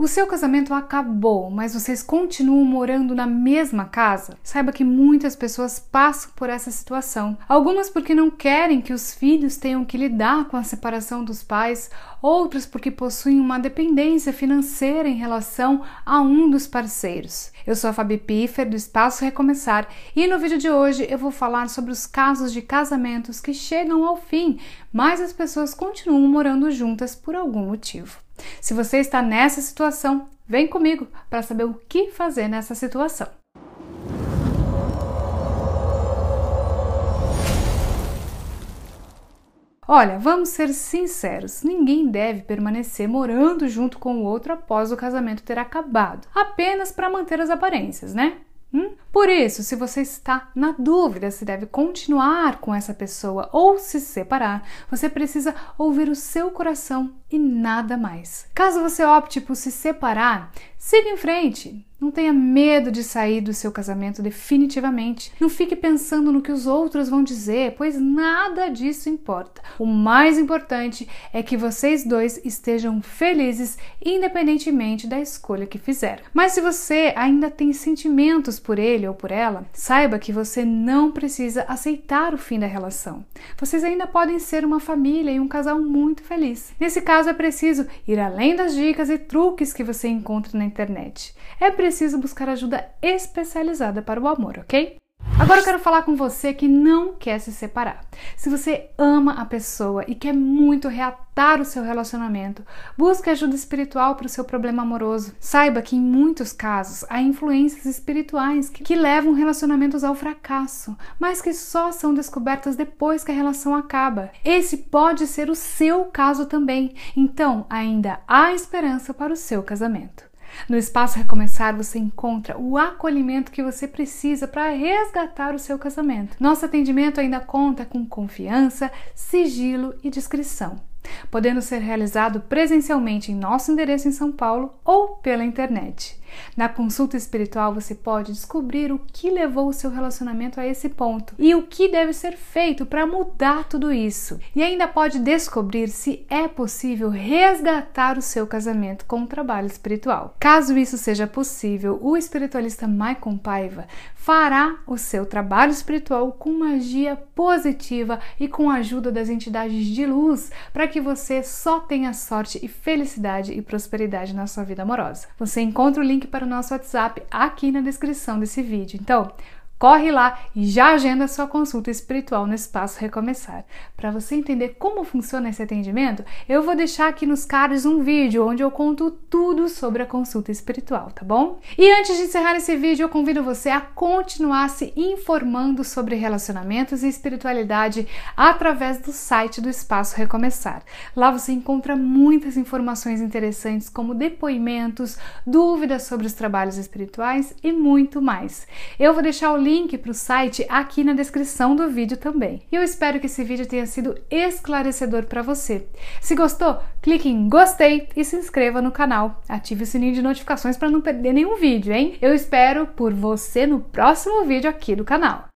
O seu casamento acabou, mas vocês continuam morando na mesma casa? Saiba que muitas pessoas passam por essa situação. Algumas porque não querem que os filhos tenham que lidar com a separação dos pais, outras porque possuem uma dependência financeira em relação a um dos parceiros. Eu sou a Fabi Piffer do Espaço Recomeçar e no vídeo de hoje eu vou falar sobre os casos de casamentos que chegam ao fim, mas as pessoas continuam morando juntas por algum motivo. Se você está nessa situação, vem comigo para saber o que fazer nessa situação. Olha, vamos ser sinceros: ninguém deve permanecer morando junto com o outro após o casamento ter acabado, apenas para manter as aparências, né? Hum? Por isso, se você está na dúvida se deve continuar com essa pessoa ou se separar, você precisa ouvir o seu coração e nada mais. Caso você opte por se separar, siga em frente. Não tenha medo de sair do seu casamento definitivamente. Não fique pensando no que os outros vão dizer, pois nada disso importa. O mais importante é que vocês dois estejam felizes, independentemente da escolha que fizeram. Mas se você ainda tem sentimentos por ele ou por ela, saiba que você não precisa aceitar o fim da relação. Vocês ainda podem ser uma família e um casal muito feliz. Nesse caso, é preciso ir além das dicas e truques que você encontra na internet. É preciso buscar ajuda especializada para o amor, ok? Agora eu quero falar com você que não quer se separar. Se você ama a pessoa e quer muito reatar o seu relacionamento, busque ajuda espiritual para o seu problema amoroso. Saiba que em muitos casos há influências espirituais que, que levam relacionamentos ao fracasso, mas que só são descobertas depois que a relação acaba. Esse pode ser o seu caso também. Então, ainda há esperança para o seu casamento. No Espaço Recomeçar você encontra o acolhimento que você precisa para resgatar o seu casamento. Nosso atendimento ainda conta com confiança, sigilo e discrição podendo ser realizado presencialmente em nosso endereço em São Paulo ou pela internet. Na consulta espiritual você pode descobrir o que levou o seu relacionamento a esse ponto e o que deve ser feito para mudar tudo isso. E ainda pode descobrir se é possível resgatar o seu casamento com o trabalho espiritual. Caso isso seja possível, o espiritualista Maicon Paiva fará o seu trabalho espiritual com magia positiva e com a ajuda das entidades de luz para que você só tenha sorte e felicidade e prosperidade na sua vida amorosa. Você encontra o link para o nosso WhatsApp aqui na descrição desse vídeo. Então, Corre lá e já agenda sua consulta espiritual no Espaço Recomeçar. Para você entender como funciona esse atendimento, eu vou deixar aqui nos cards um vídeo onde eu conto tudo sobre a consulta espiritual, tá bom? E antes de encerrar esse vídeo, eu convido você a continuar se informando sobre relacionamentos e espiritualidade através do site do Espaço Recomeçar. Lá você encontra muitas informações interessantes como depoimentos, dúvidas sobre os trabalhos espirituais e muito mais. Eu vou deixar o link para o site aqui na descrição do vídeo também. Eu espero que esse vídeo tenha sido esclarecedor para você. Se gostou, clique em gostei e se inscreva no canal. Ative o sininho de notificações para não perder nenhum vídeo, hein? Eu espero por você no próximo vídeo aqui do canal.